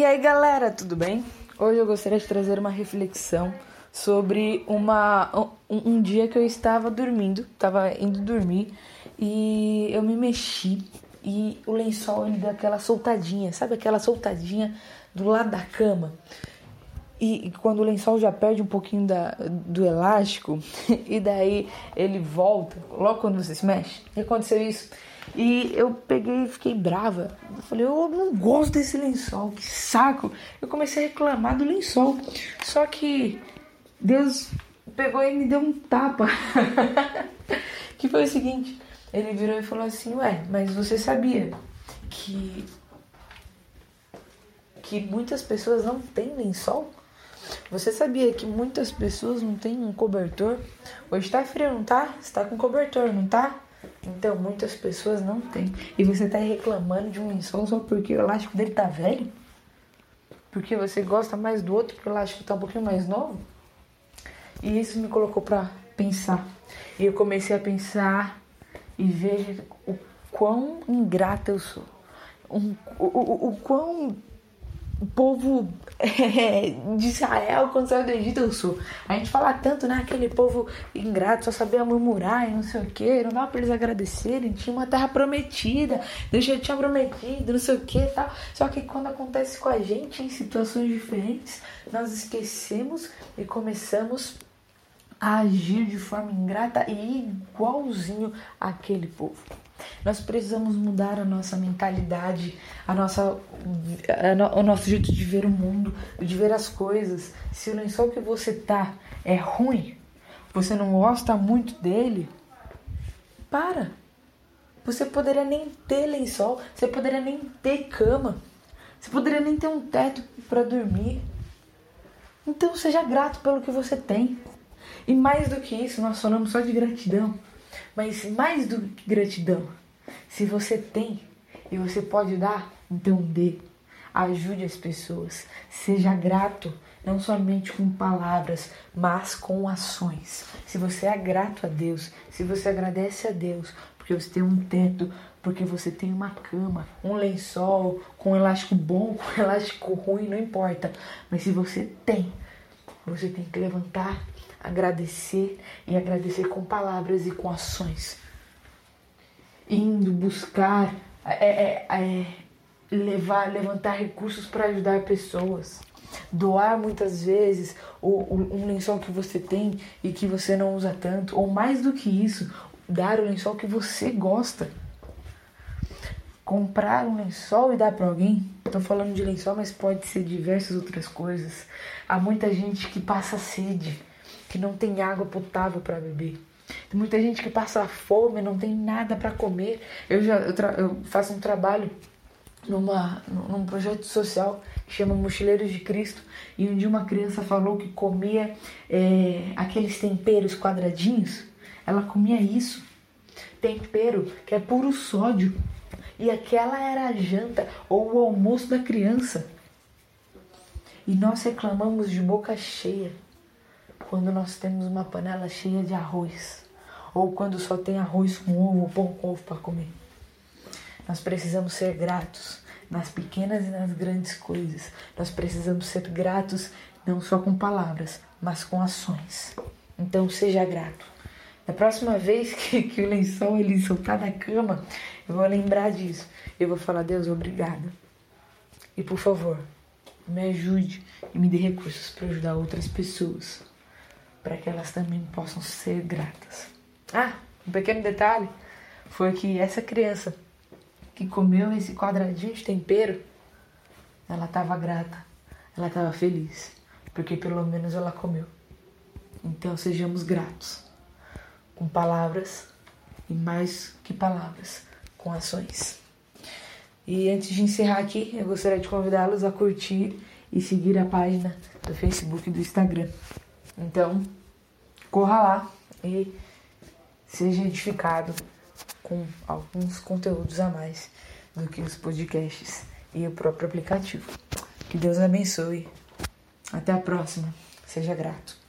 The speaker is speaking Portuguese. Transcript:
E aí galera, tudo bem? Hoje eu gostaria de trazer uma reflexão sobre uma, um, um dia que eu estava dormindo, estava indo dormir e eu me mexi e o lençol ele deu aquela soltadinha, sabe aquela soltadinha do lado da cama? E, quando o lençol já perde um pouquinho da, do elástico, e daí ele volta, logo quando você se mexe, e aconteceu isso. E eu peguei e fiquei brava. Eu falei, eu não gosto desse lençol, que saco. Eu comecei a reclamar do lençol. Só que Deus pegou e me deu um tapa. que foi o seguinte: ele virou e falou assim, ué, mas você sabia que. que muitas pessoas não têm lençol? Você sabia que muitas pessoas não têm um cobertor? Hoje tá frio, não tá? Você tá com cobertor, não tá? Então, muitas pessoas não têm. E você tá reclamando de um lençol só porque o elástico dele tá velho? Porque você gosta mais do outro porque o elástico tá um pouquinho mais novo? E isso me colocou para pensar. E eu comecei a pensar e ver o quão ingrata eu sou. Um, o, o, o quão o povo é, de Israel quando saiu do Egito eu sou. A gente fala tanto, né? Aquele povo ingrato, só sabia murmurar e não sei o que, não dava pra eles agradecerem. Tinha uma terra prometida, Deus já tinha prometido, não sei o que e tal. Só que quando acontece com a gente em situações diferentes, nós esquecemos e começamos a agir de forma ingrata e igualzinho àquele povo. Nós precisamos mudar a nossa mentalidade, a nossa, a no, o nosso jeito de ver o mundo, de ver as coisas. Se o lençol que você tá é ruim, você não gosta muito dele, para. Você poderia nem ter lençol, você poderia nem ter cama, você poderia nem ter um teto para dormir. Então seja grato pelo que você tem. E mais do que isso, nós falamos só de gratidão. Mas mais do que gratidão, se você tem e você pode dar, então dê. Ajude as pessoas. Seja grato, não somente com palavras, mas com ações. Se você é grato a Deus, se você agradece a Deus, porque você tem um teto, porque você tem uma cama, um lençol, com um elástico bom, com um elástico ruim, não importa. Mas se você tem, você tem que levantar agradecer e agradecer com palavras e com ações. Indo buscar, é, é, é, levar, levantar recursos para ajudar pessoas. Doar muitas vezes o, um lençol que você tem e que você não usa tanto, ou mais do que isso, dar o lençol que você gosta. Comprar um lençol e dar para alguém. Estou falando de lençol, mas pode ser diversas outras coisas. Há muita gente que passa sede que não tem água potável para beber. Tem muita gente que passa fome, não tem nada para comer. Eu já eu, eu, faço um trabalho numa, num projeto social que chama Mochileiros de Cristo e um dia uma criança falou que comia é, aqueles temperos quadradinhos. Ela comia isso, tempero que é puro sódio. E aquela era a janta ou o almoço da criança. E nós reclamamos de boca cheia quando nós temos uma panela cheia de arroz, ou quando só tem arroz com ovo pão com ovo para comer. Nós precisamos ser gratos nas pequenas e nas grandes coisas. Nós precisamos ser gratos não só com palavras, mas com ações. Então seja grato. Da próxima vez que, que o lençol ele soltar da cama, eu vou lembrar disso. Eu vou falar, Deus, obrigada. E por favor, me ajude e me dê recursos para ajudar outras pessoas para que elas também possam ser gratas. Ah, um pequeno detalhe foi que essa criança que comeu esse quadradinho de tempero, ela estava grata, ela estava feliz, porque pelo menos ela comeu. Então sejamos gratos com palavras e mais que palavras, com ações. E antes de encerrar aqui, eu gostaria de convidá-los a curtir e seguir a página do Facebook e do Instagram. Então, corra lá e seja edificado com alguns conteúdos a mais do que os podcasts e o próprio aplicativo. Que Deus abençoe. Até a próxima. Seja grato.